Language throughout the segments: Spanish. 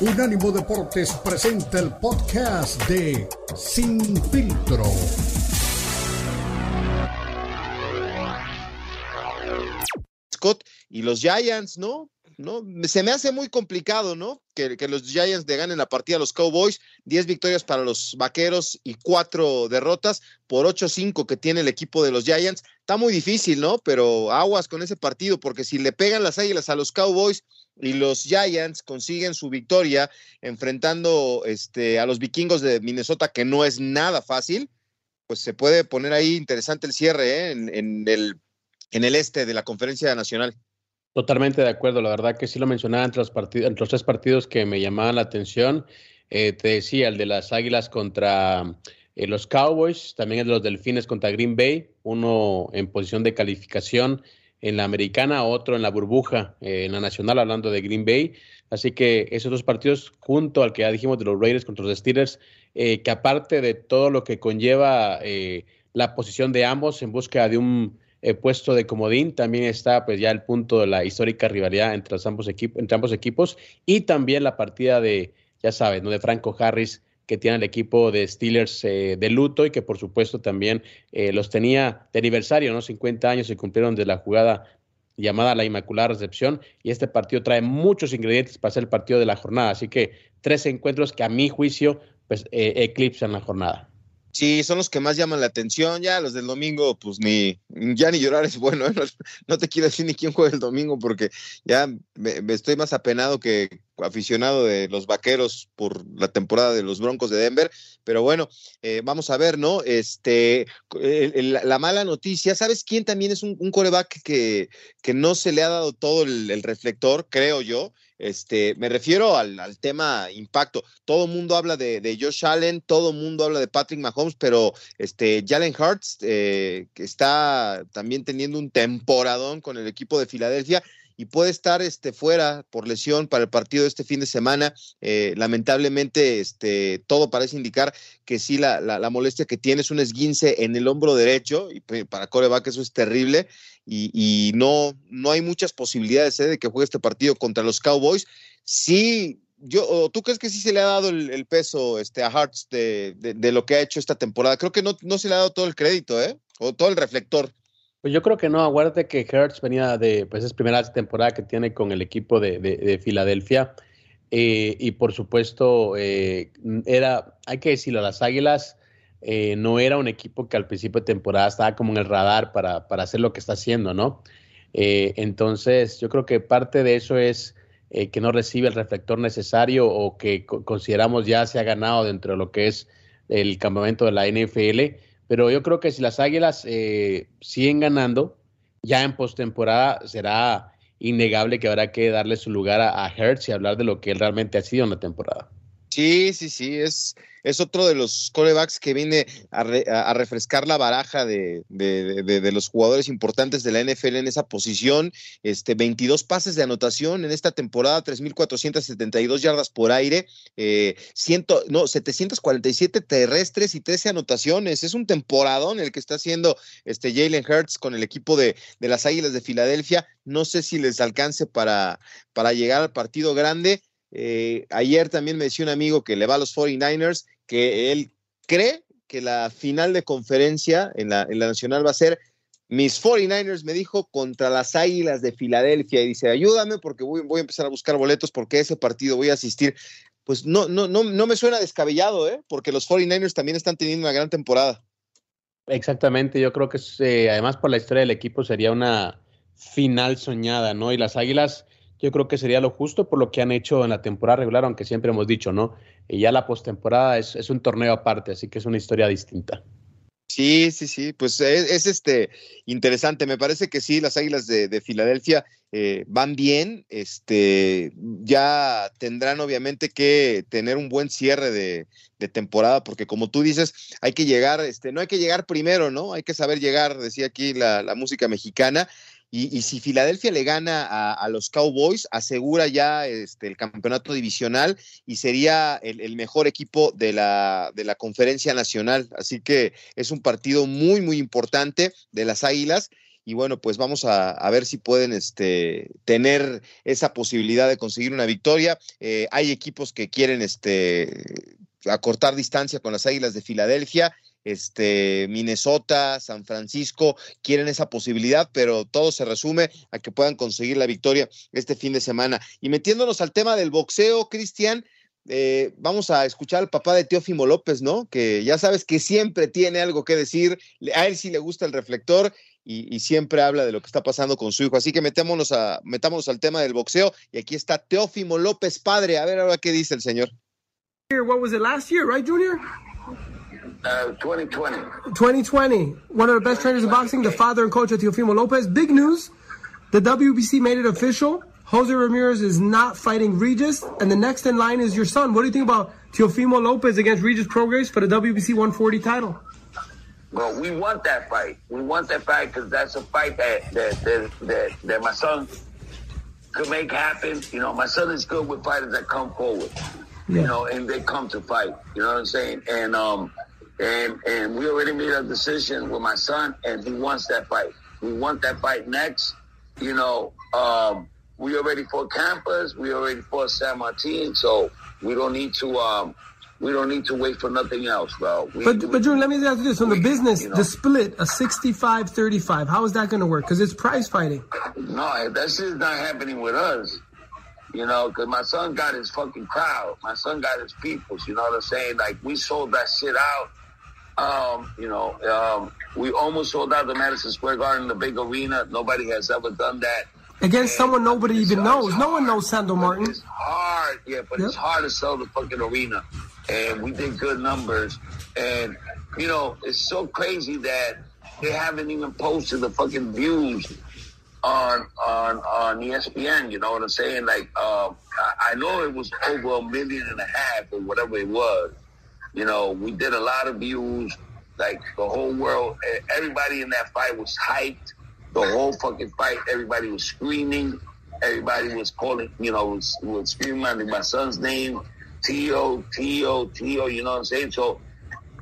Unánimo Deportes presenta el podcast de Sin Filtro. Scott y los Giants, ¿no? ¿no? Se me hace muy complicado, ¿no? Que, los Giants le ganen la partida a los Cowboys, 10 victorias para los Vaqueros y 4 derrotas por 8-5 que tiene el equipo de los Giants. Está muy difícil, ¿no? Pero aguas con ese partido, porque si le pegan las águilas a los Cowboys y los Giants consiguen su victoria enfrentando este, a los vikingos de Minnesota, que no es nada fácil, pues se puede poner ahí interesante el cierre ¿eh? en, el, en el este de la conferencia nacional. Totalmente de acuerdo, la verdad que sí lo mencionaba entre los, entre los tres partidos que me llamaban la atención. Eh, te decía, el de las Águilas contra eh, los Cowboys, también el de los Delfines contra Green Bay, uno en posición de calificación en la americana, otro en la burbuja, eh, en la nacional, hablando de Green Bay. Así que esos dos partidos, junto al que ya dijimos de los Raiders contra los Steelers, que aparte de todo lo que conlleva la posición de ambos en busca de un eh, puesto de comodín. También está pues ya el punto de la histórica rivalidad entre, ambos, equipos, entre ambos equipos y también la partida de, ya sabes, ¿no? de Franco Harris que tiene el equipo de Steelers eh, de luto y que por supuesto también eh, los tenía de aniversario, ¿no? 50 años se cumplieron de la jugada llamada la Inmaculada Recepción y este partido trae muchos ingredientes para ser el partido de la jornada, así que tres encuentros que a mi juicio pues eclipsan la jornada. Sí, son los que más llaman la atención. Ya los del domingo, pues ni, ya ni llorar es bueno. ¿eh? No, te quiero decir ni quién juega el domingo porque ya me, estoy más apenado que aficionado de los vaqueros por la temporada de los Broncos de Denver. Pero bueno, eh, vamos a ver, ¿no? Este, la mala noticia, ¿sabes quién también es un, coreback que, que no se le ha dado todo el reflector, creo yo? Este, me refiero al, tema impacto. Todo el mundo habla de, Josh Allen, todo el mundo habla de Patrick Mahomes, pero este, Jalen Hurts, eh, está también teniendo un temporadón con el equipo de Filadelfia y puede estar este, fuera por lesión para el partido de este fin de semana. Eh, lamentablemente, este, todo parece indicar que sí, la, la, molestia que tiene es un esguince en el hombro derecho, y para coreback eso es terrible, y, no, no hay muchas posibilidades ¿eh? de que juegue este partido contra los Cowboys. Sí, yo, ¿tú crees que sí se le ha dado el, peso este, a Hearts de, de, lo que ha hecho esta temporada? Creo que no, no se le ha dado todo el crédito, ¿eh? O todo el reflector. Pues yo creo que no, aguárdate que Hertz venía de, pues es primera temporada que tiene con el equipo de, de, Filadelfia eh, y por supuesto eh, era, hay que decirlo, las Águilas eh, no era un equipo que al principio de temporada estaba como en el radar para, para hacer lo que está haciendo, ¿no? entonces yo creo que parte de eso es que no recibe el reflector necesario o que consideramos ya se ha ganado dentro de lo que es el campamento de la NFL pero yo creo que si las Águilas eh, siguen ganando, ya en postemporada será innegable que habrá que darle su lugar a, a Hertz y hablar de lo que él realmente ha sido en la temporada. Sí, sí, sí, es, es otro de los corebacks que viene a, refrescar la baraja de, los jugadores importantes de la NFL en esa posición. Este, 22 pases de anotación en esta temporada, 3.472 yardas por aire, eh, no, 747 terrestres y 13 anotaciones. Es un temporadón el que está haciendo este Jalen Hurts con el equipo de, las Águilas de Filadelfia. No sé si les alcance para llegar al partido grande eh, ayer también me decía un amigo que le va a los 49ers que él cree que la final de conferencia en la, en la nacional va a ser mis 49ers, me dijo, contra las Águilas de Filadelfia. Y dice, ayúdame porque voy, voy, a empezar a buscar boletos porque ese partido voy a asistir. Pues no, no, no, no me suena descabellado, ¿eh? porque los 49ers también están teniendo una gran temporada. Exactamente, yo creo que eh, además por la historia del equipo sería una final soñada, ¿no? Y las Águilas yo creo que sería lo justo por lo que han hecho en la temporada regular, aunque siempre hemos dicho, ¿no? Y ya la postemporada es, es un torneo aparte, así que es una historia distinta. Sí, sí, sí, pues es, este interesante. Me parece que sí, las Águilas de, Filadelfia eh, van bien. Este ya tendrán obviamente que tener un buen cierre de, temporada, porque como tú dices, hay que llegar, este, no hay que llegar primero, ¿no? Hay que saber llegar, decía aquí la, la música mexicana, y, si Filadelfia le gana a, los Cowboys, asegura ya este, el campeonato divisional y sería el, mejor equipo de la, de la conferencia nacional. Así que es un partido muy, muy importante de las Águilas. y bueno, pues vamos a, a ver si pueden este, tener esa posibilidad de conseguir una victoria. Eh, hay equipos que quieren este, acortar distancia con las Águilas de Filadelfia este, Minnesota, San Francisco quieren esa posibilidad, pero todo se resume a que puedan conseguir la victoria este fin de semana. Y metiéndonos al tema del boxeo, Cristian, eh, vamos a escuchar al papá de Teófimo López, ¿no? Que ya sabes que siempre tiene algo que decir, a él sí le gusta el reflector y, siempre habla de lo que está pasando con su hijo. Así que metámonos, a, metámonos al tema del boxeo y aquí está Teófimo López, padre. A ver ahora qué dice el señor. Junior? Uh, 2020. 2020. One of the best trainers in boxing, the father and coach of Teofimo Lopez. Big news. The WBC made it official. Jose Ramirez is not fighting Regis, and the next in line is your son. What do you think about Teofimo Lopez against Regis Prograis for the WBC 140 title? Well, we want that fight. We want that fight because that's a fight that that, that that that my son could make happen. You know, my son is good with fighters that come forward. Yeah. You know, and they come to fight. You know what I'm saying? And um, and and we already made a decision with my son, and he wants that fight. We want that fight next. You know, um, we already fought Campus, we already fought San Martin, so we don't need to um, we don't need to wait for nothing else, bro. We, but we, but June, let me ask you this: on the business, you know, the split, a 65-35, how is that going to work? Because it's prize fighting. No, that shit's not happening with us. You know, because my son got his fucking crowd. My son got his peoples. You know what I'm saying? Like we sold that shit out um, you know, um, we almost sold out the Madison Square Garden, the big arena. Nobody has ever done that. Against and someone nobody even knows. No one knows Sandro Martin. It's hard, yeah, but yep. it's hard to sell the fucking arena. And we did good numbers. And, you know, it's so crazy that they haven't even posted the fucking views on on on ESPN. You know what I'm saying? Like, um, I, I know it was over a million and a half or whatever it was. You know, we did a lot of views. Like the whole world, everybody in that fight was hyped. The whole fucking fight, everybody was screaming. Everybody was calling, you know, was, was screaming my son's name, T.O., T.O., T.O., you know what I'm saying? So,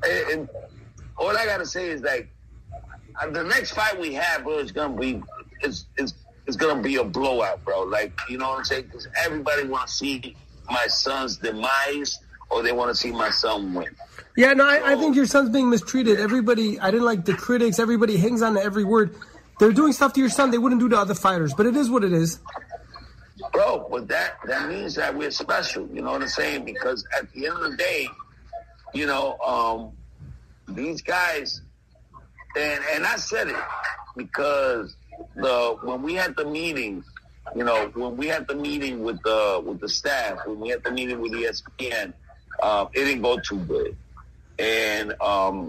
and, all I got to say is like, uh, the next fight we have, bro, is going to be, it's, it's, it's to be a blowout, bro. Like, you know what I'm saying? Because everybody want to see my son's demise or they want to see my son win. Yeah, no, I, I, think your son's being mistreated. Everybody, I didn't like the critics. Everybody hangs on to every word. They're doing stuff to your son they wouldn't do to other fighters, but it is what it is. Bro, but that that means that we're special. You know what I'm saying? Because at the end of the day, you know, um, these guys, and and I said it because the when we had the meeting, you know, when we had the meeting with the with the staff, when we had the meeting with ESPN um, it didn't go too good. And um,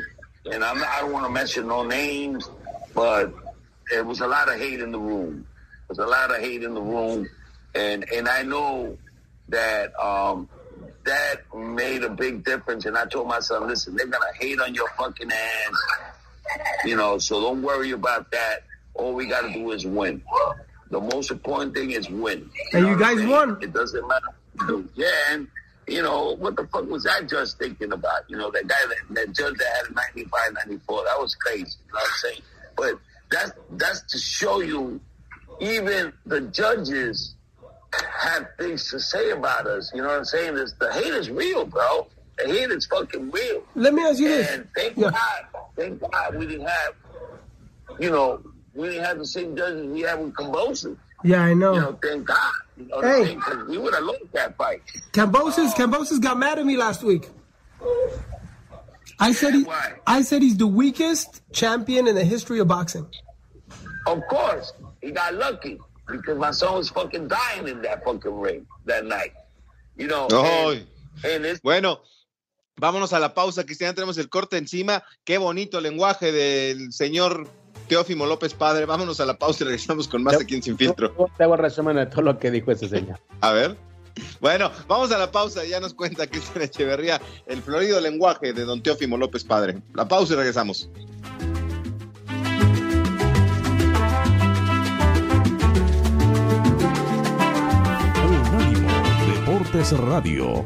and I'm I don't want to mention no names, but there was a lot of hate in the room. There's a lot of hate in the room, and and I know that um, that made a big difference. And I told my son, listen, they're gonna hate on your fucking ass, you know. So don't worry about that. All we got to do is win. The most important thing is win. You and you guys won. It doesn't matter. Yeah, and you know, what the fuck was that judge thinking about? You know, that guy, that, that judge that had a 95, 94, that was crazy. You know what I'm saying? But that's, that's to show you even the judges have things to say about us. You know what I'm saying? It's, the hate is real, bro. The hate is fucking real. Let me ask you and this. And thank yeah. God, thank God we didn't have, you know, we didn't have the same judges we had with Combosis. Yeah, I know. You know, thank God. Know hey, we would have lost that fight. Cambosis, uh, Cambosis got mad at me last week. I said he, I said he's the weakest champion in the history of boxing. Of course, he got lucky because my son was fucking dying in that fucking ring that night. You know. Oh, and, and bueno. Vámonos a la pausa, Cristian. Tenemos el corte encima. Qué bonito lenguaje del señor Teófimo López Padre. Vámonos a la pausa y regresamos con más aquí en Sin Filtro. Te hago resumen de todo lo que dijo ese señor. A ver. Bueno, vamos a la pausa. Ya nos cuenta Cristian Echeverría el florido lenguaje de don Teófimo López Padre. La pausa y regresamos. Unánimo Deportes Radio.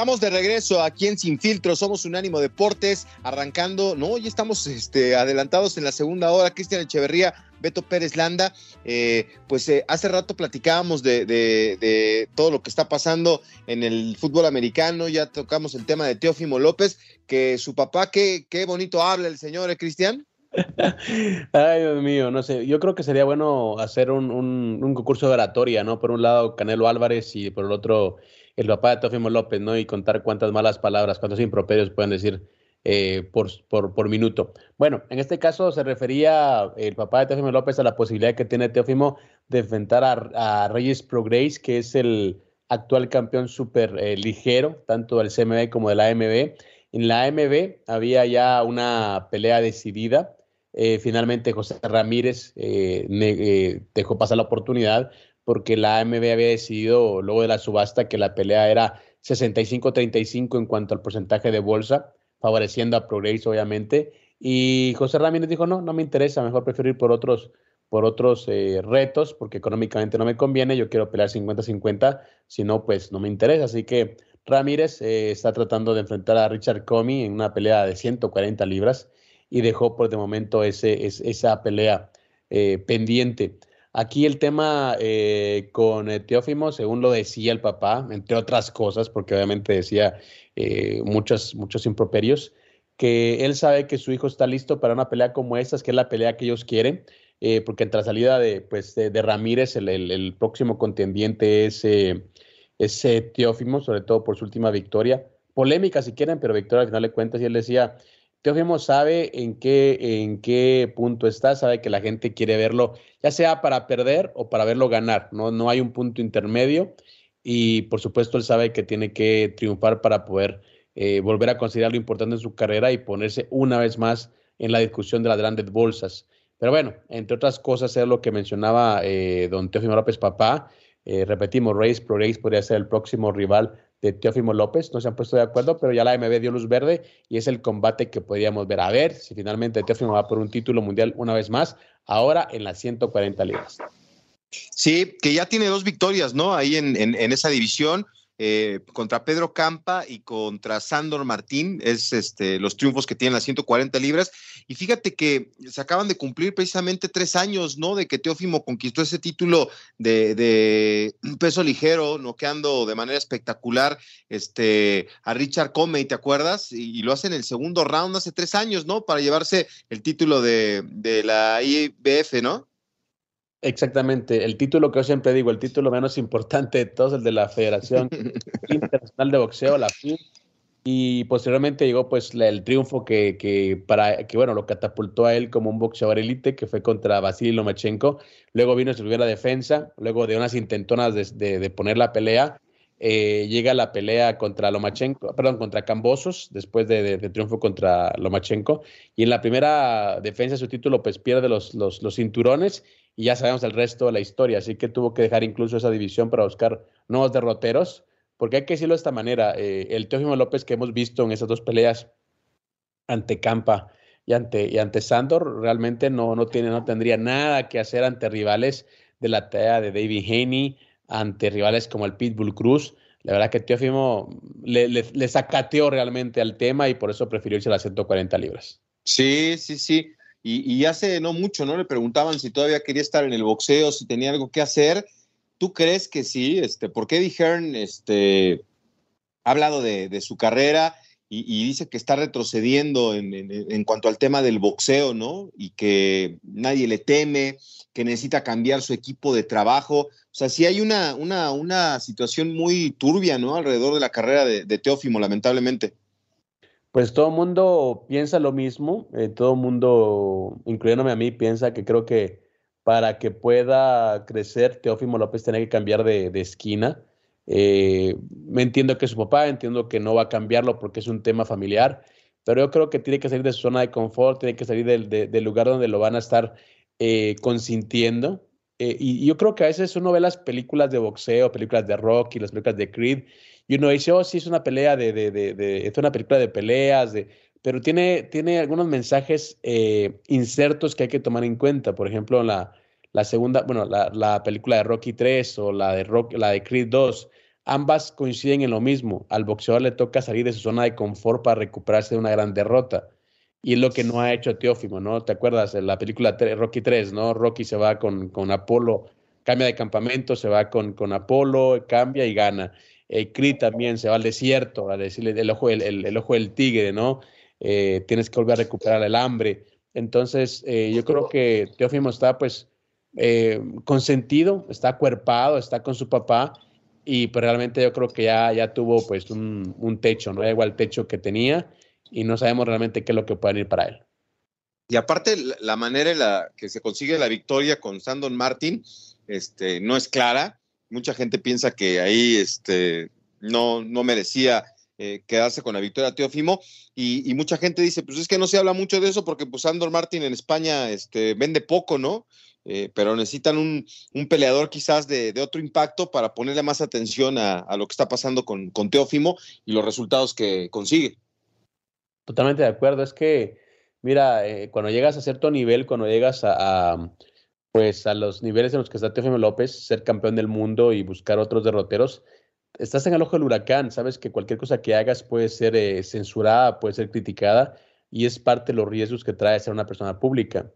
Estamos de regreso aquí en Sin Filtro, somos Unánimo Deportes, arrancando, no, ya estamos este, adelantados en la segunda hora, Cristian Echeverría, Beto Pérez Landa, eh, pues eh, hace rato platicábamos de, de, de, todo lo que está pasando en el fútbol americano, ya tocamos el tema de Teófimo López, que su papá, qué, qué bonito habla el señor, ¿eh, Cristian? Ay, Dios mío, no sé, yo creo que sería bueno hacer un, un, un concurso de oratoria, ¿no? Por un lado Canelo Álvarez y por el otro el papá de Teófimo López, ¿no? Y contar cuántas malas palabras, cuántos improperios pueden decir eh, por, por, por, minuto. Bueno, en este caso se refería el papá de Teófimo López a la posibilidad que tiene Teófimo de enfrentar a, a Reyes Prograis, que es el actual campeón súper eh, ligero, tanto del CMB como de la AMB. En la AMB había ya una pelea decidida. Eh, finalmente José Ramírez eh, dejó pasar la oportunidad, porque la AMB había decidido luego de la subasta que la pelea era 65-35 en cuanto al porcentaje de bolsa, favoreciendo a Progress obviamente. Y José Ramírez dijo, no, no me interesa, mejor prefiero ir por otros, por otros eh, retos, porque económicamente no me conviene, yo quiero pelear 50-50, si no, pues no me interesa. Así que Ramírez eh, está tratando de enfrentar a Richard Comey en una pelea de 140 libras y dejó por de momento ese, es, esa pelea eh, pendiente. Aquí el tema eh, con Teófimo, según lo decía el papá, entre otras cosas, porque obviamente decía eh, muchos, muchos improperios, que él sabe que su hijo está listo para una pelea como esta, que es la pelea que ellos quieren, eh, porque la salida de, pues, de, Ramírez, el, el, próximo contendiente es, es Teófimo, sobre todo por su última victoria. Polémica si quieren, pero victoria al final de cuentas, y él decía, Teófimo sabe en qué, en qué punto está, sabe que la gente quiere verlo, ya sea para perder o para verlo ganar, no, no hay un punto intermedio y por supuesto él sabe que tiene que triunfar para poder eh, volver a considerar lo importante en su carrera y ponerse una vez más en la discusión de las grandes bolsas. Pero bueno, entre otras cosas es lo que mencionaba eh, don Teófimo López Papá, eh, repetimos, Race Pro Race podría ser el próximo rival de Teófimo López. No se han puesto de acuerdo, pero ya la MB dio luz verde y es el combate que podríamos ver. A ver si finalmente Teófimo va por un título mundial una vez más, ahora en las 140 libras. Sí, que ya tiene dos victorias, ¿no? Ahí en, en esa división. Eh, contra Pedro Campa y contra Sandor Martín, es este, los triunfos que tienen las 140 libras. Y fíjate que se acaban de cumplir precisamente tres años, ¿no? De que Teófimo conquistó ese título de, de peso ligero, noqueando de manera espectacular este, a Richard Comey, ¿te acuerdas? Y, lo hace en el segundo round hace tres años, ¿no? Para llevarse el título de la IBF, ¿no? Exactamente, el título que yo siempre digo, el título menos importante de todos, el de la Federación Internacional de Boxeo, la FIB, y posteriormente llegó pues el triunfo que, que, para, que bueno, lo catapultó a él como un boxeador elite, que fue contra Vasily Lomachenko, luego vino su primera defensa, luego de unas intentonas de, de, de poner la pelea, eh, llega la pelea contra Lomachenko, perdón, contra Cambosos, después de, de, de, triunfo contra Lomachenko, y en la primera defensa de su título pues pierde los, los, los cinturones y ya sabemos el resto de la historia, así que tuvo que dejar incluso esa división para buscar nuevos derroteros, porque hay que decirlo de esta manera, eh, el Teófimo López que hemos visto en esas dos peleas ante Campa y ante, y ante Sandor, realmente no, no, tiene, no tendría nada que hacer ante rivales de la talla de David Haney, ante rivales como el Pitbull Cruz, la verdad que Teófimo le, le, le sacateó realmente al tema y por eso prefirió irse a las 140 libras. Sí, sí, sí. Y, y, hace no mucho, ¿no? Le preguntaban si todavía quería estar en el boxeo, si tenía algo que hacer. ¿Tú crees que sí? Este, porque Eddie Hearn este, ha hablado de, su carrera y, dice que está retrocediendo en, en, en, cuanto al tema del boxeo, ¿no? Y que nadie le teme, que necesita cambiar su equipo de trabajo. O sea, sí hay una, una, una situación muy turbia, ¿no? Alrededor de la carrera de, de Teófimo, lamentablemente. Pues todo el mundo piensa lo mismo, eh, todo el mundo, incluyéndome a mí, piensa que creo que para que pueda crecer, Teófimo López tiene que cambiar de, de esquina. Eh, me entiendo que es su papá, entiendo que no va a cambiarlo porque es un tema familiar, pero yo creo que tiene que salir de su zona de confort, tiene que salir del, lugar donde lo van a estar eh, consintiendo. Eh, y, yo creo que a veces uno ve las películas de boxeo, películas de rock y las películas de Creed, y uno dice, oh, sí, es una pelea de, de, de, es una película de peleas, de, pero tiene, tiene algunos mensajes eh, insertos que hay que tomar en cuenta. Por ejemplo, la, la segunda, bueno, la, la, película de Rocky 3 o la de, Rock, la de Creed 2, ambas coinciden en lo mismo. Al boxeador le toca salir de su zona de confort para recuperarse de una gran derrota. Y es lo que no ha hecho Teófimo, ¿no? ¿Te acuerdas? En la película Rocky 3, ¿no? Rocky se va con, con Apolo, cambia de campamento, se va con, con Apolo, cambia y gana. Eh, Creed también se va al desierto, a decirle el ojo, el, el, ojo del tigre, ¿no? Eh, tienes que volver a recuperar el hambre. Entonces, eh, yo creo que Teófimo está, pues, eh, consentido, está acuerpado, está con su papá y pues realmente yo creo que ya, ya tuvo pues un, un techo, ¿no? Igual el techo que tenía y no sabemos realmente qué es lo que puede ir para él. Y aparte, la manera en la que se consigue la victoria con Sandon Martin este, no es clara. Mucha gente piensa que ahí este, no, no merecía eh, quedarse con la victoria Teófimo. Y, y, mucha gente dice, pues es que no se habla mucho de eso porque pues Sandor Martin en España este, vende poco, ¿no? Eh, pero necesitan un, un peleador quizás de, de, otro impacto para ponerle más atención a, a lo que está pasando con, con, Teófimo y los resultados que consigue. Totalmente de acuerdo. Es que, mira, eh, cuando llegas a cierto nivel, cuando llegas a, pues a los niveles en los que está Teófimo López, ser campeón del mundo y buscar otros derroteros, estás en el ojo del huracán. Sabes que cualquier cosa que hagas puede ser eh, censurada, puede ser criticada y es parte de los riesgos que trae ser una persona pública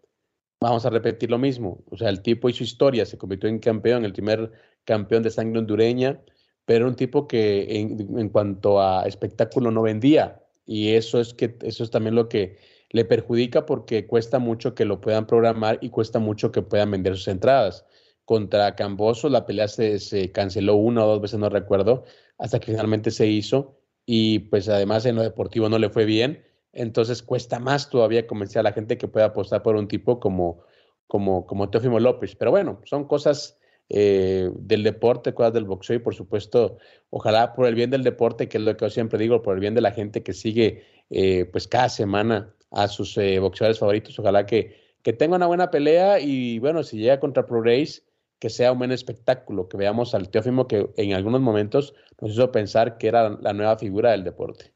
vamos a repetir lo mismo. O sea, el tipo hizo historia, se convirtió en campeón, el primer campeón de sangre hondureña, pero un tipo que en, en, cuanto a espectáculo no vendía. Y eso es que eso es también lo que le perjudica porque cuesta mucho que lo puedan programar y cuesta mucho que puedan vender sus entradas. Contra Camboso la pelea se, se canceló una o dos veces, no recuerdo, hasta que finalmente se hizo. Y pues además en lo deportivo no le fue bien entonces cuesta más todavía convencer a la gente que pueda apostar por un tipo como, como, como Teófimo López. Pero bueno, son cosas eh, del deporte, cosas del boxeo y por supuesto, ojalá por el bien del deporte, que es lo que yo siempre digo, por el bien de la gente que sigue eh, pues cada semana a sus eh, boxeadores favoritos, ojalá que, que tenga una buena pelea y bueno, si llega contra Pro Race, que sea un buen espectáculo, que veamos al Teófimo que en algunos momentos nos hizo pensar que era la nueva figura del deporte.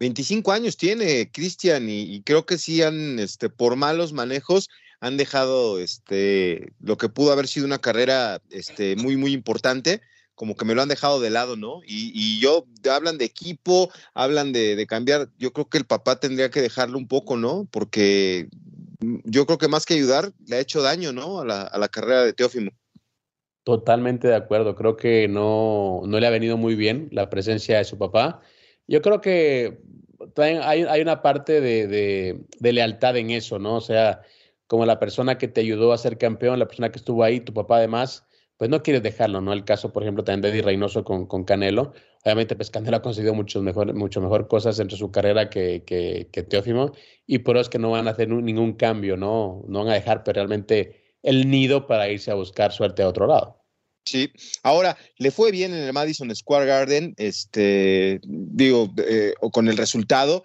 25 años tiene Cristian y, y, creo que sí han, este, por malos manejos, han dejado este, lo que pudo haber sido una carrera este, muy, muy importante, como que me lo han dejado de lado, ¿no? Y, y yo, hablan de equipo, hablan de, de, cambiar, yo creo que el papá tendría que dejarlo un poco, ¿no? Porque yo creo que más que ayudar, le ha hecho daño, ¿no? A la, a la carrera de Teófimo. Totalmente de acuerdo, creo que no, no le ha venido muy bien la presencia de su papá yo creo que hay, hay una parte de, de, de, lealtad en eso, ¿no? O sea, como la persona que te ayudó a ser campeón, la persona que estuvo ahí, tu papá además, pues no quieres dejarlo, ¿no? El caso, por ejemplo, también de Eddie Reynoso con, con Canelo. Obviamente, pues Canelo ha conseguido mucho mejor, mucho mejor cosas entre su carrera que, que, que Teófimo, y por eso es que no van a hacer ningún cambio, ¿no? No van a dejar pues, realmente el nido para irse a buscar suerte a otro lado. Sí, ahora le fue bien en el Madison Square Garden, este, digo, eh, o con el resultado,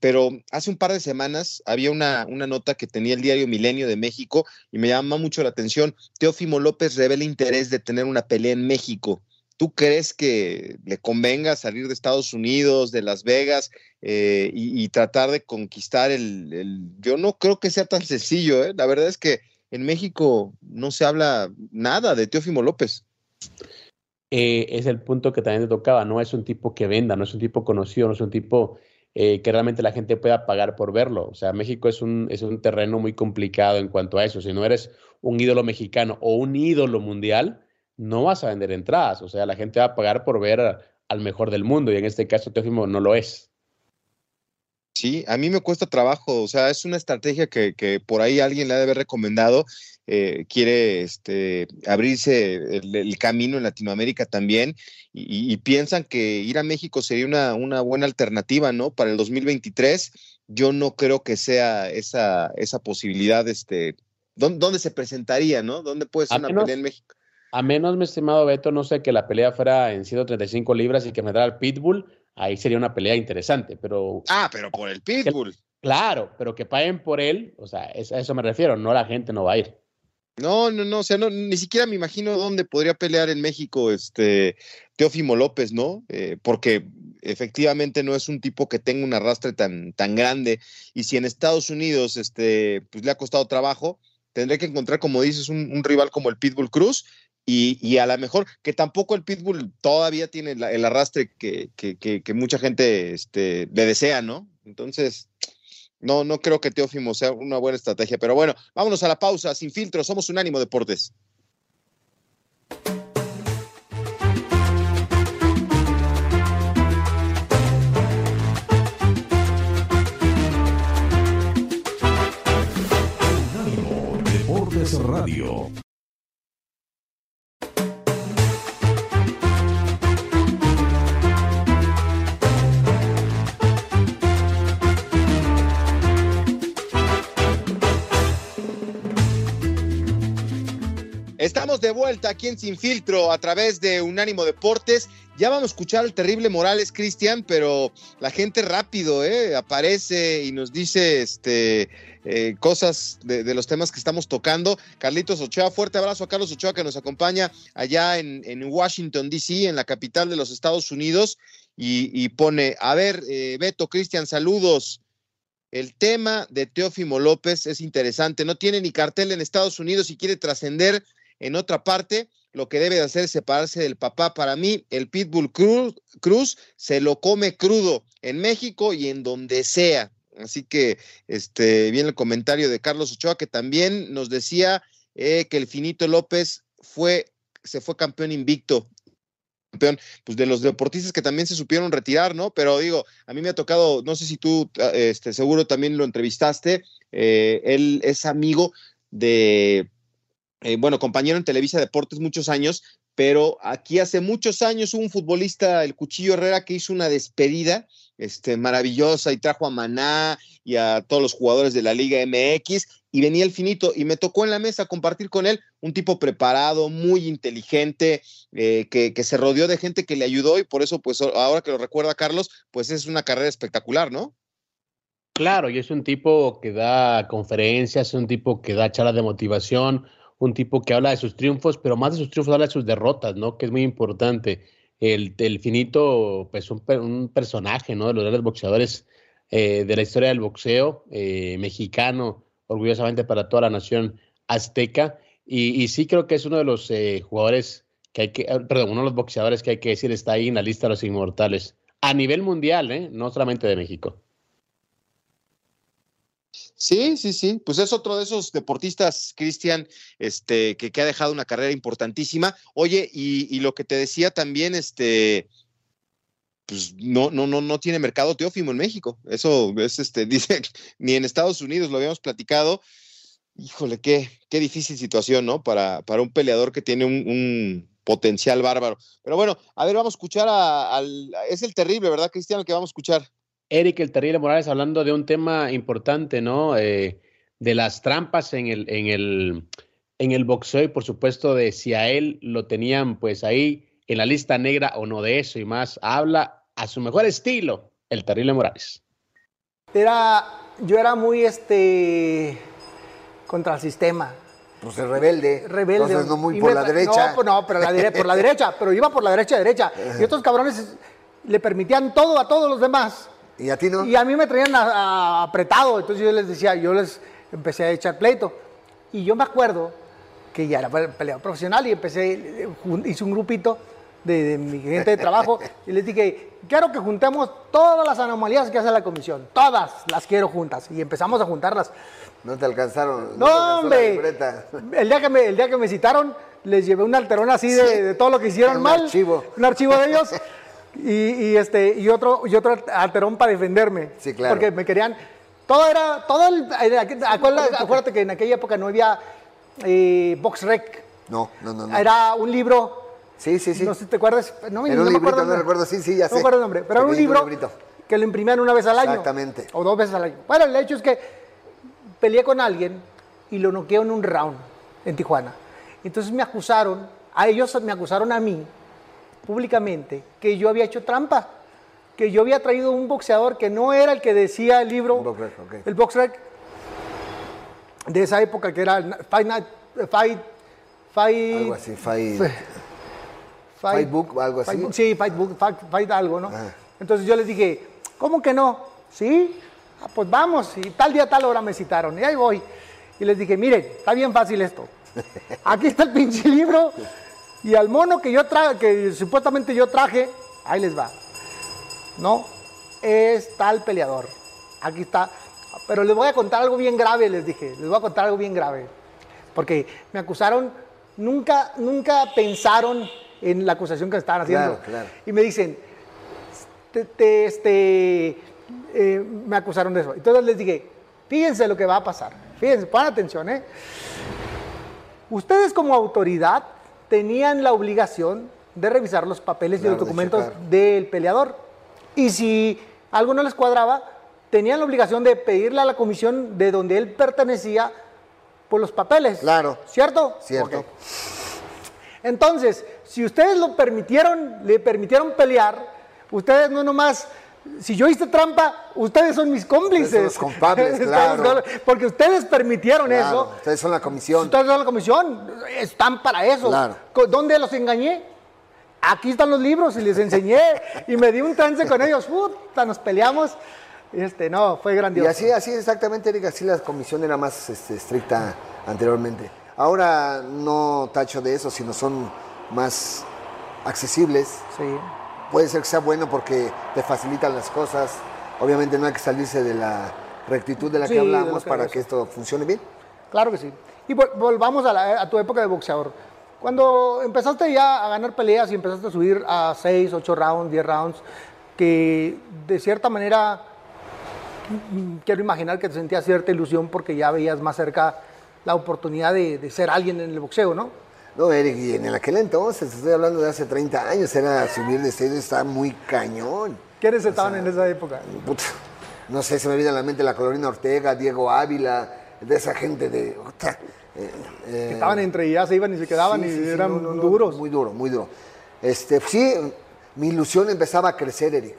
pero hace un par de semanas había una, una, nota que tenía el diario Milenio de México y me llama mucho la atención. Teófimo López revela interés de tener una pelea en México. ¿Tú crees que le convenga salir de Estados Unidos, de Las Vegas eh, y, y, tratar de conquistar el, el, Yo no creo que sea tan sencillo, ¿eh? La verdad es que en México no se habla nada de Teófimo López. Eh, es el punto que también te tocaba, no es un tipo que venda, no es un tipo conocido, no es un tipo eh, que realmente la gente pueda pagar por verlo. O sea, México es un, es un terreno muy complicado en cuanto a eso. Si no eres un ídolo mexicano o un ídolo mundial, no vas a vender entradas. O sea, la gente va a pagar por ver al mejor del mundo y en este caso Teófimo no lo es. Sí, a mí me cuesta trabajo, o sea, es una estrategia que, que por ahí alguien le ha de haber recomendado, eh, quiere este, abrirse el, el, camino en Latinoamérica también y, y, piensan que ir a México sería una, una buena alternativa, ¿no? Para el 2023, yo no creo que sea esa, esa posibilidad, este, ¿dónde, ¿dónde, se presentaría, ¿no? ¿Dónde puede ser a una menos, pelea en México? A menos, mi estimado Beto, no sé que la pelea fuera en 135 libras y que me al Pitbull, ahí sería una pelea interesante, pero... Ah, pero por el Pitbull. claro, pero que paguen por él, o sea, a eso me refiero, no la gente no va a ir. No, no, no, o sea, no, ni siquiera me imagino dónde podría pelear en México este Teófimo López, ¿no? Eh, porque efectivamente no es un tipo que tenga un arrastre tan, tan grande. Y si en Estados Unidos este, pues le ha costado trabajo, tendré que encontrar, como dices, un, rival como el Pitbull Cruz. Y, a lo mejor que tampoco el Pitbull todavía tiene el arrastre que, que, mucha gente este, le desea, ¿no? Entonces, no, no creo que Teófimo sea una buena estrategia. Pero bueno, vámonos a la pausa, sin filtro, somos un ánimo. Deportes Radio. Estamos de vuelta aquí en Sin Filtro a través de Unánimo Deportes. Ya vamos a escuchar al terrible Morales, Cristian, pero la gente rápido ¿eh? aparece y nos dice este, eh, cosas de, los temas que estamos tocando. Carlitos Ochoa, fuerte abrazo a Carlos Ochoa que nos acompaña allá en, Washington, D.C., en la capital de los Estados Unidos, y, pone, a ver, eh, Beto, Cristian, saludos. El tema de Teófimo López es interesante. No tiene ni cartel en Estados Unidos y quiere trascender en otra parte, lo que debe de hacer es separarse del papá. Para mí, el Pitbull Cruz, se lo come crudo en México y en donde sea. Así que este, viene el comentario de Carlos Ochoa, que también nos decía eh, que el Finito López fue, se fue campeón invicto campeón, pues de los deportistas que también se supieron retirar, ¿no? Pero digo, a mí me ha tocado, no sé si tú, este, seguro también lo entrevistaste, eh, él es amigo de eh, bueno, compañero en Televisa Deportes muchos años, pero aquí hace muchos años hubo un futbolista, el Cuchillo Herrera, que hizo una despedida este, maravillosa y trajo a Maná y a todos los jugadores de la Liga MX y venía el finito y me tocó en la mesa compartir con él un tipo preparado, muy inteligente, eh, que, que, se rodeó de gente que le ayudó y por eso, pues ahora que lo recuerda Carlos, pues es una carrera espectacular, ¿no? Claro, y es un tipo que da conferencias, es un tipo que da charlas de motivación, un tipo que habla de sus triunfos, pero más de sus triunfos habla de sus derrotas, ¿no? Que es muy importante. El, el finito, pues un, un, personaje, ¿no? De los grandes boxeadores eh, de la historia del boxeo eh, mexicano, orgullosamente para toda la nación azteca. Y, sí creo que es uno de los eh, jugadores que hay que, perdón, uno de los boxeadores que hay que decir está ahí en la lista de los inmortales. A nivel mundial, ¿eh? No solamente de México. Sí, sí, sí. Pues es otro de esos deportistas, Cristian, este, que, ha dejado una carrera importantísima. Oye, y, lo que te decía también, este, pues no, no, no, no tiene mercado teófimo en México. Eso es, este, dice, ni en Estados Unidos lo habíamos platicado. Híjole, qué, qué difícil situación, ¿no? Para, para un peleador que tiene un, potencial bárbaro. Pero bueno, a ver, vamos a escuchar al. Es el terrible, ¿verdad, Cristian? El que vamos a escuchar. Eric el Terrible Morales hablando de un tema importante, ¿no? Eh, de las trampas en el, en, el, en el boxeo y por supuesto de si a él lo tenían pues ahí en la lista negra o no de eso y más. Habla a su mejor estilo el Terrible Morales. Era, yo era muy este contra el sistema. Pues el rebelde. Rebelde. Entonces no muy por la derecha. No, pues, no, pero la, por la derecha, pero iba por la derecha derecha. Y estos cabrones le permitían todo a todos los demás. ¿Y a ti no? Y a mí me traían apretado, entonces yo les decía, yo les empecé a echar pleito. Y yo me acuerdo que ya era peleador profesional y empecé, hice un grupito de, mi gente de trabajo y les dije, quiero que juntemos todas las anomalías que hace la comisión, todas las quiero juntas. Y empezamos a juntarlas. No te alcanzaron. No, hombre. El día, que me, el día que me citaron, les llevé un alterón así de, todo lo que hicieron un mal. Archivo. Un archivo de ellos. y, este, y, otro, y otro alterón para defenderme. Sí, claro. Porque me querían. Todo era. Todo el, acuérdate, que en aquella época no había eh, Rec. No, no, no, Era un libro. Sí, sí, sí. No sé si te acuerdas. No, era un no librito, no recuerdo, sí, sí, ya sé. No recuerdo el nombre, pero era un libro que lo imprimían una vez al año. Exactamente. O dos veces al año. Bueno, el hecho es que peleé con alguien y lo noqueó en un round en Tijuana. Entonces me acusaron a ellos me acusaron a mí públicamente que yo había hecho trampa, que yo había traído un boxeador que no era el que decía el libro, box rec, el box rec de esa época que era el Fight Night, Fight, Fight, Algo así, fight. Fight- Fight Book, algo así. Fight- sí, Fight Book, Fight, Fight algo, ¿no? Ah. Entonces yo les dije, ¿cómo que no? Sí, Ah, pues vamos, y tal día, tal hora me citaron, y ahí voy. Y les dije, miren, está bien fácil esto. Aquí está el pinche libro, y al mono que yo traje, que supuestamente yo traje, ahí les va. No, es tal peleador. Aquí está. Pero les voy a contar algo bien grave, les dije. Les voy a contar algo bien grave. Porque me acusaron, nunca, nunca pensaron en la acusación que estaban haciendo. Claro, claro. Y me dicen, te- te- este, eh, me acusaron de eso. Entonces les dije, fíjense lo que va a pasar. Fíjense, pongan atención, ¿eh? Ustedes como autoridad tenían la obligación de revisar los papeles y los documentos del peleador. Y si algo no les cuadraba, tenían la obligación de pedirle a la comisión de donde él pertenecía por los papeles. Claro. ¿Cierto? Cierto. Entonces, si ustedes lo permitieron, le permitieron pelear, ustedes no nomás, si yo hice trampa, ustedes son mis cómplices. Son los Ustedes claro. Porque ustedes permitieron Claro, eso. Ustedes son la comisión. Ustedes son la comisión, están para eso. Claro. ¿Dónde los engañé? Aquí están los libros y les enseñé y me di un trance con ellos. Puta, nos peleamos. Este, no, fue Y grandioso. así, así exactamente, Eric, así la comisión era más este, estricta anteriormente. Ahora no tacho de eso, sino son más accesibles. Sí. Puede ser que sea bueno porque te facilitan las cosas. Obviamente no hay que salirse de la rectitud de la Sí, que hablamos que para es. que esto funcione bien. Claro que sí. Y vol- volvamos a, la- a tu época de boxeador. Cuando empezaste ya a ganar peleas y empezaste a subir a 6, 8 rounds, 10 rounds, que de cierta manera mm, quiero imaginar que te sentías cierta ilusión porque ya veías más cerca la oportunidad de, de ser alguien en el boxeo, ¿no? No, Eric, y en aquel entonces, estoy hablando de hace 30 años, era subir de seis, estaba muy cañón. ¿Quiénes estaban en esa época? No sé, se me viene a la mente la Colorina Ortega, Diego Ávila, de esa gente de... eh, eh, Que estaban entre ya se iban y se quedaban sí, y sí, eran no, no, no, duros. Muy duro, muy duro. Este, sí, mi ilusión empezaba a crecer, Eric.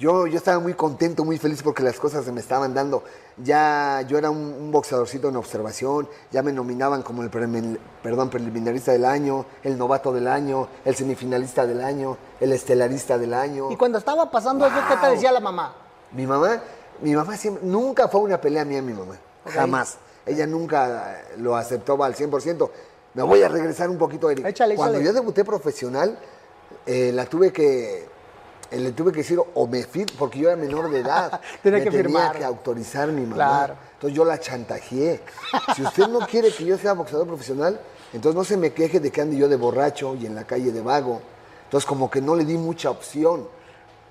Yo, yo estaba muy contento, muy feliz porque las cosas se me estaban dando. Ya yo era un, un boxeadorcito en observación, ya me nominaban como el perdón, preliminarista del año, el novato del año, el semifinalista del año, el estelarista del año. Y cuando estaba pasando eso, ¿qué te decía la mamá? Mi mamá, mi mamá siempre, nunca fue una pelea mía, mi mamá. Jamás. Ella nunca lo aceptó al 100%. Me voy a regresar un poquito, Eric. Échale, Cuando échale. yo debuté profesional, eh, la tuve que, le tuve que decir, o me fir, porque yo era menor de edad. Tenía me que tenía firmar. que autorizar mi mamá. Claro. Entonces yo la chantajeé. Si usted no quiere que yo sea boxeador profesional, entonces no se me queje de que ande yo de borracho y en la calle de vago. Entonces como que no le di mucha opción.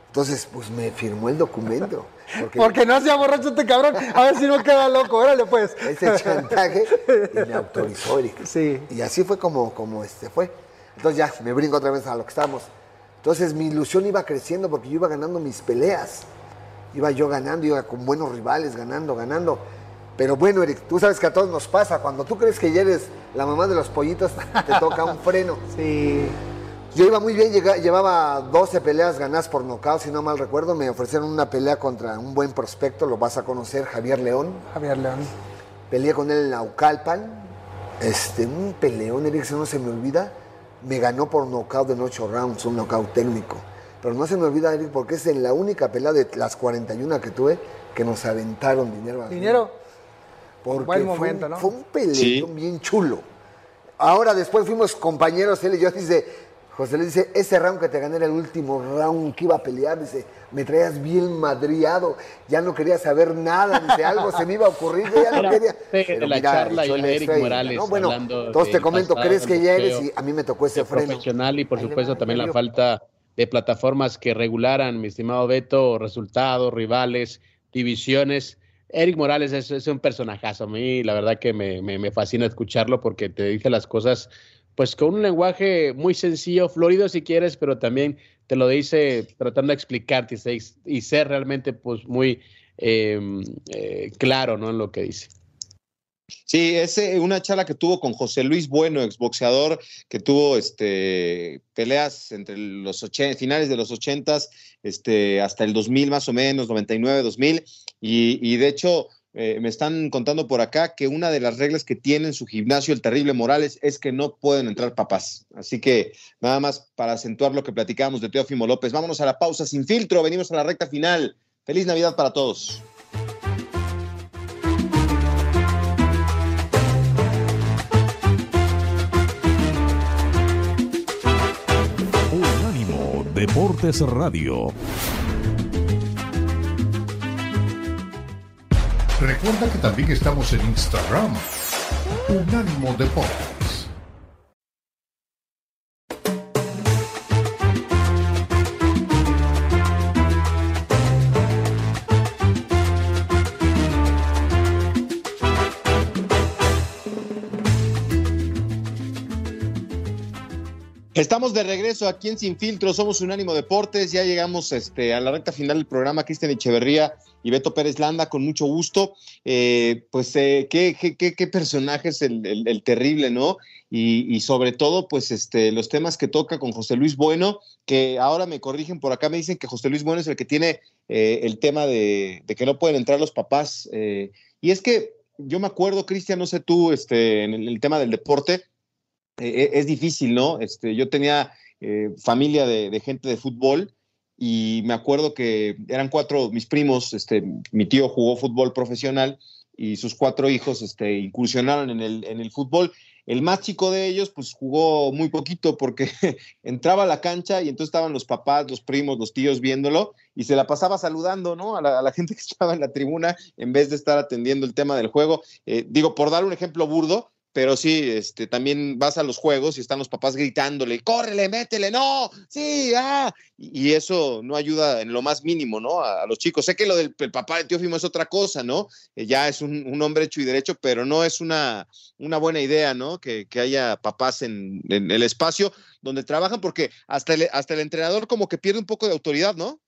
Entonces, pues me firmó el documento. Porque Porque no hacía borracho este cabrón. A ver si no queda loco. Órale, pues. ese chantaje y me autorizó, Eric. Sí. Y así fue como, como este fue. Entonces ya, me brinco otra vez a lo que estamos. Entonces mi ilusión iba creciendo porque yo iba ganando mis peleas. Iba yo ganando, iba con buenos rivales, ganando, ganando. Pero bueno, Eric, tú sabes que a todos nos pasa. Cuando tú crees que ya eres la mamá de los pollitos, te toca un freno. Sí. Yo iba muy bien, llevaba 12 peleas ganadas por nocaut, si no mal recuerdo. Me ofrecieron una pelea contra un buen prospecto, lo vas a conocer, Javier León. Javier León. Peleé con él en Naucalpan. Este, un peleón, Eric, eso no se me olvida. Me ganó por nocaut en 8 rounds, un nocaut técnico. Pero no se me olvida, Eric, porque es en la única pelea de las 41 que tuve que nos aventaron dinero. Dinero. Porque Buen fue, un, ¿no? fue un peleón Sí. bien chulo. Ahora después fuimos compañeros, él y yo, dice, José le dice, ese round que te gané era el último round que iba a pelear, dice, me traías bien madriado, ya no quería saber nada, dice, algo se me iba a ocurrir, yo ya no quería. de la charla echó y el Eric Morales no, bueno, entonces te comento, pasado crees que ya eres y a mí me tocó ese freno. profesional y por supuesto va, también la falta de plataformas que regularan, mi estimado Beto, resultados, rivales, divisiones. Eric Morales es, es un personajazo. A mí la verdad que me, me- me fascina escucharlo porque te dice las cosas pues con un lenguaje muy sencillo, florido si quieres, pero también te lo dice tratando de explicarte y ser, realmente pues muy eh, eh, claro ¿no? en lo que dice. Sí, es una charla que tuvo con José Luis Bueno, exboxeador, que tuvo este, peleas entre los finales de los ochentas este, hasta el 2000 más o menos, 99, 2000, y, y de hecho eh, me están contando por acá que una de las reglas que tiene en su gimnasio el terrible Morales es que no pueden entrar papás. Así que nada más para acentuar lo que platicábamos de Teófimo López, vámonos a la pausa sin filtro, venimos a la recta final. Feliz Navidad para todos. Deportes Radio. Recuerda que también estamos en Instagram. Unánimo Deportes. Estamos de regreso aquí en Sin Filtro, somos Unánimo Deportes, ya llegamos este, a la recta final del programa, Cristian Echeverría y Beto Pérez Landa, con mucho gusto. Eh, pues eh, qué, qué, personaje es el, terrible, ¿no? Y, sobre todo, pues este, los temas que toca con José Luis Bueno, que ahora me corrigen por acá, me dicen que José Luis Bueno es el que tiene eh, el tema de, que no pueden entrar los papás. Y es que yo me acuerdo, Cristian, no sé tú, este, en el tema del deporte, eh, es difícil, ¿no? Este, yo tenía eh, familia de, gente de fútbol y me acuerdo que eran cuatro, mis primos, este, mi tío jugó fútbol profesional y sus cuatro hijos este, incursionaron en el, fútbol. El más chico de ellos, pues jugó muy poquito porque entraba a la cancha y entonces estaban los papás, los primos, los tíos viéndolo y se la pasaba saludando, ¿no? A la, a la gente que estaba en la tribuna en vez de estar atendiendo el tema del juego. Eh, digo, por dar un ejemplo burdo, pero sí, este, también vas a los juegos y están los papás gritándole, córrele, métele, no, sí, ah, y, eso no ayuda en lo más mínimo, ¿no? A, a, los chicos. Sé que lo del papá de Teófimo es otra cosa, ¿no? Eh, ya es un, un, hombre hecho y derecho, pero no es una, una buena idea, ¿no? Que, que haya papás en, en, el espacio donde trabajan, porque hasta el, hasta el entrenador como que pierde un poco de autoridad, ¿no?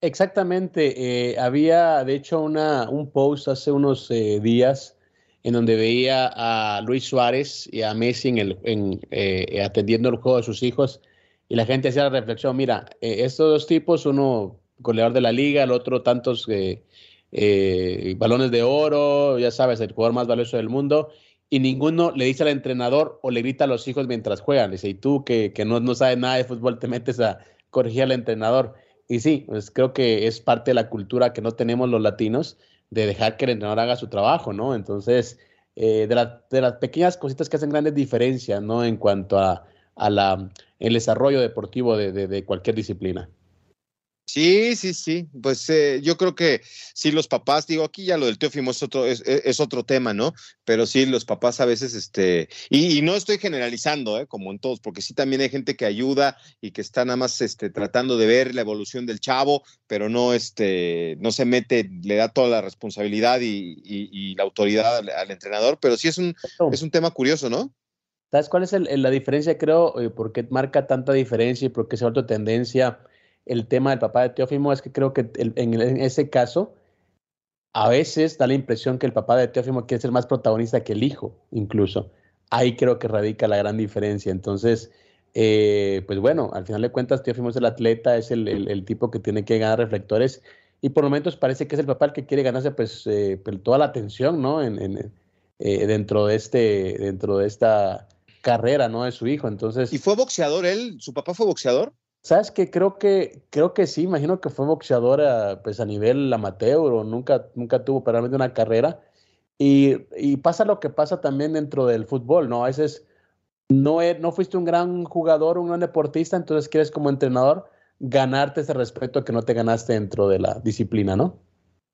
Exactamente. Eh, había, de hecho, una, un post hace unos eh, días en donde veía a Luis Suárez y a Messi en, eh, atendiendo el juego de sus hijos y la gente hacía la reflexión, mira, eh, estos dos tipos, uno goleador de la liga, el otro tantos eh, balones de oro, ya sabes, el jugador más valioso del mundo, y ninguno le dice al entrenador o le grita a los hijos mientras juegan, dice, y tú que, que no, no sabes nada de fútbol te metes a corregir al entrenador. Y sí, pues creo que es parte de la cultura que no tenemos los latinos, de dejar que el entrenador haga su trabajo, ¿no? Entonces, eh, de, la, de, las pequeñas cositas que hacen grandes diferencias, ¿no? En cuanto a, a la, el desarrollo deportivo de, de, de cualquier disciplina. Sí, sí, sí. Pues eh, yo creo que sí, los papás, digo, aquí ya lo del Teófimo es otro, es, es otro tema, ¿no? Pero sí, los papás a veces, este, y, y, no estoy generalizando, ¿eh? Como en todos, porque sí también hay gente que ayuda y que está nada más este, tratando de ver la evolución del chavo, pero no, este, no se mete, le da toda la responsabilidad y, y, y la autoridad al, al, entrenador, pero sí es un, es un tema curioso, ¿no? ¿Sabes cuál es el, la diferencia, creo? Eh, ¿Por qué marca tanta diferencia y por qué se ha vuelto tendencia? El tema del papá de Teófimo es que creo que en, ese caso a veces da la impresión que el papá de Teófimo quiere ser más protagonista que el hijo, incluso. Ahí creo que radica la gran diferencia. Entonces, eh, pues bueno, al final de cuentas, Teófimo es el atleta, es el, el, el, tipo que tiene que ganar reflectores y por momentos parece que es el papá el que quiere ganarse pues, eh, pues toda la atención, ¿no? En, en eh, dentro de este, dentro de esta carrera, ¿no? De su hijo. Entonces. ¿Y fue boxeador él? ¿Su papá fue boxeador? Sabes que creo que creo que sí, imagino que fue boxeadora pues a nivel amateur o nunca nunca tuvo realmente una carrera y, y, pasa lo que pasa también dentro del fútbol, ¿no? A veces no, no fuiste un gran jugador, un gran deportista, entonces quieres como entrenador ganarte ese respeto que no te ganaste dentro de la disciplina, ¿no?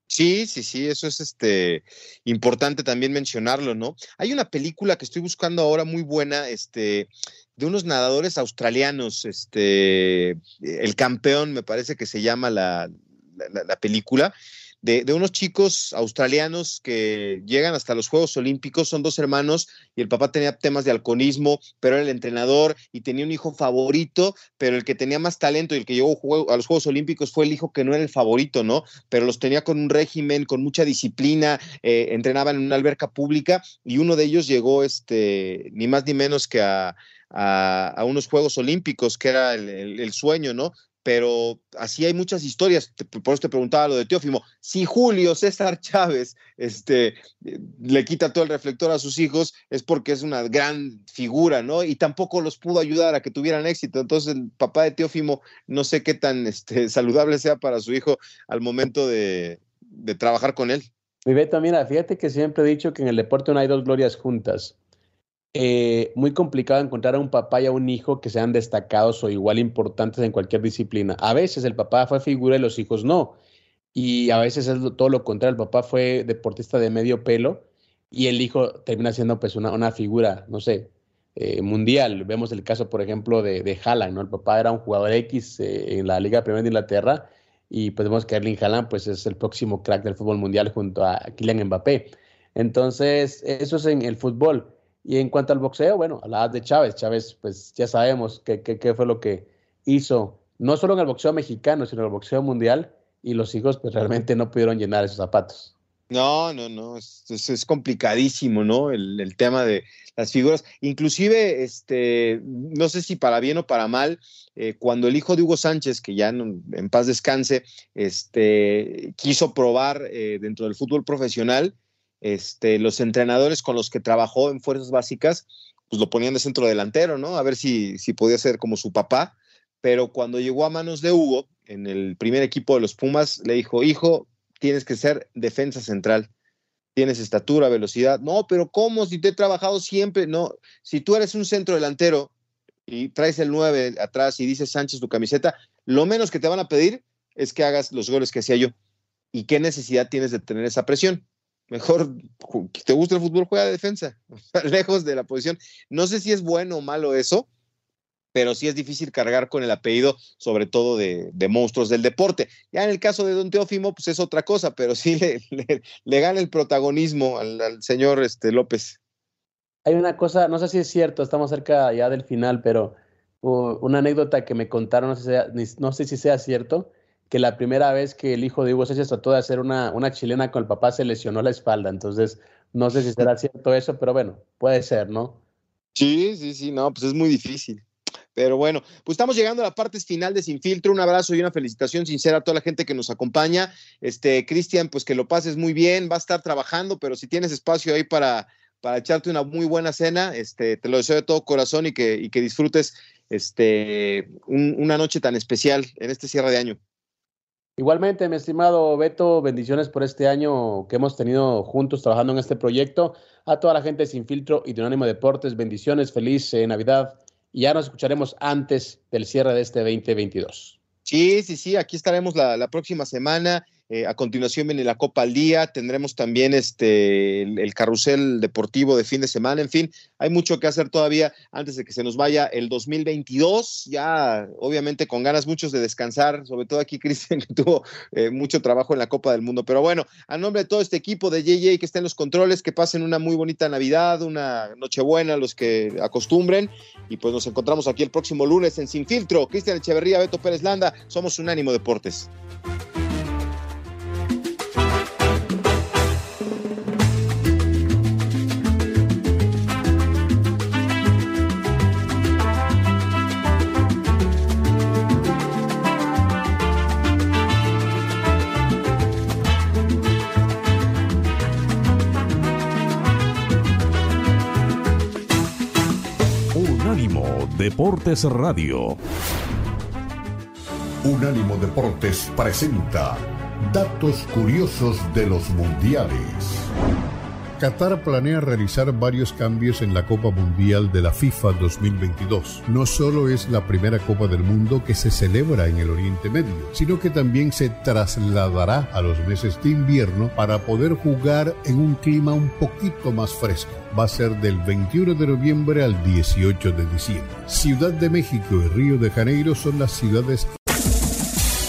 Sí, sí, sí, eso es este importante también mencionarlo, ¿no? Hay una película que estoy buscando ahora muy buena, este, de unos nadadores australianos, este, el campeón, me parece que se llama la, la, la película, de, unos chicos australianos que llegan hasta los Juegos Olímpicos, son dos hermanos y el papá tenía temas de alcoholismo, pero era el entrenador y tenía un hijo favorito, pero el que tenía más talento y el que llegó a los Juegos Olímpicos fue el hijo que no era el favorito, ¿no? Pero los tenía con un régimen, con mucha disciplina, eh, entrenaban en una alberca pública y uno de ellos llegó, este, ni más ni menos que a, a, unos Juegos Olímpicos, que era el, sueño, ¿no? Pero así hay muchas historias, por eso te preguntaba lo de Teófimo. Si Julio César Chávez este, le quita todo el reflector a sus hijos, es porque es una gran figura, ¿no? Y tampoco los pudo ayudar a que tuvieran éxito. Entonces, el papá de Teófimo, no sé qué tan este, saludable sea para su hijo al momento de, trabajar con él. Mi Beto, mira, fíjate que siempre he dicho que en el deporte no hay dos glorias juntas. Eh, muy complicado encontrar a un papá y a un hijo que sean destacados o igual importantes en cualquier disciplina. A veces el papá fue figura y los hijos no. Y a veces es todo lo contrario. El papá fue deportista de medio pelo y el hijo termina siendo pues una, una figura, no sé, eh, mundial. Vemos el caso, por ejemplo, de, de Haaland, ¿no? El papá era un jugador X eh, en la Liga Primera de Inglaterra y pues vemos que Erling Haaland pues es el próximo crack del fútbol mundial junto a Kylian Mbappé. Entonces, eso es en el fútbol. Y en cuanto al boxeo, bueno, hablabas de Chávez. Chávez, pues ya sabemos qué, fue lo que hizo, no solo en el boxeo mexicano, sino en el boxeo mundial, y los hijos pues realmente no pudieron llenar esos zapatos. No, no, no, es, es, complicadísimo, ¿no? El, tema de las figuras. Inclusive, este, no sé si para bien o para mal, eh, cuando el hijo de Hugo Sánchez, que ya en paz descanse, este, quiso probar eh, dentro del fútbol profesional, este, los entrenadores con los que trabajó en fuerzas básicas, pues lo ponían de centro delantero, ¿no? A ver si, si podía ser como su papá. Pero cuando llegó a manos de Hugo, en el primer equipo de los Pumas, le dijo, hijo, tienes que ser defensa central. Tienes estatura, velocidad. No, pero ¿cómo? Si te he trabajado siempre. No, si tú eres un centro delantero y traes el 9 atrás y dices Sánchez tu camiseta, lo menos que te van a pedir es que hagas los goles que hacía yo. ¿Y qué necesidad tienes de tener esa presión? Mejor, te gusta el fútbol, juega de defensa, lejos de la posición. No sé si es bueno o malo eso, pero sí es difícil cargar con el apellido, sobre todo de, monstruos del deporte. Ya en el caso de Don Teófimo, pues es otra cosa, pero sí le, gana el protagonismo al, señor este, López. Hay una cosa, no sé si es cierto, estamos cerca ya del final, pero uh, una anécdota que me contaron, no sé, no sé si sea cierto, que la primera vez que el hijo de Hugo Sánchez trató de hacer una, una chilena con el papá se lesionó la espalda. Entonces, no sé si será cierto eso, pero bueno, puede ser, ¿no? Sí, sí, sí, no, pues es muy difícil. Pero bueno, pues estamos llegando a la parte final de Sin Filtro. Un abrazo y una felicitación sincera a toda la gente que nos acompaña. Este, Cristian, pues que lo pases muy bien, va a estar trabajando, pero si tienes espacio ahí para, para echarte una muy buena cena, este, te lo deseo de todo corazón y que, y que disfrutes este, una noche tan especial en este cierre de año. Igualmente, mi estimado Beto, bendiciones por este año que hemos tenido juntos trabajando en este proyecto. A toda la gente Sin Filtro y de Unánimo Deportes, bendiciones, feliz eh, Navidad. Y ya nos escucharemos antes del cierre de este 2022. Sí, sí, sí, aquí estaremos la próxima semana eh, a continuación viene la Copa al Día, tendremos también este, el, carrusel deportivo de fin de semana, en fin, hay mucho que hacer todavía antes de que se nos vaya el 2022, ya obviamente con ganas muchos de descansar, sobre todo aquí Cristian que tuvo eh, mucho trabajo en la Copa del Mundo, pero bueno, a nombre de todo este equipo de JJ que está en los controles, que pasen una muy bonita Navidad, una Nochebuena, los que acostumbren, y pues nos encontramos aquí el próximo lunes en Sin Filtro, Cristian Echeverría, Beto Pérez Landa, somos Unánimo Deportes. Deportes Radio. Unánimo Deportes presenta datos curiosos de los mundiales. Qatar planea realizar varios cambios en la Copa Mundial de la FIFA 2022. No solo es la primera Copa del Mundo que se celebra en el Oriente Medio, sino que también se trasladará a los meses de invierno para poder jugar en un clima un poquito más fresco. Va a ser del 21 de noviembre al 18 de diciembre. Ciudad de México y Río de Janeiro son las ciudades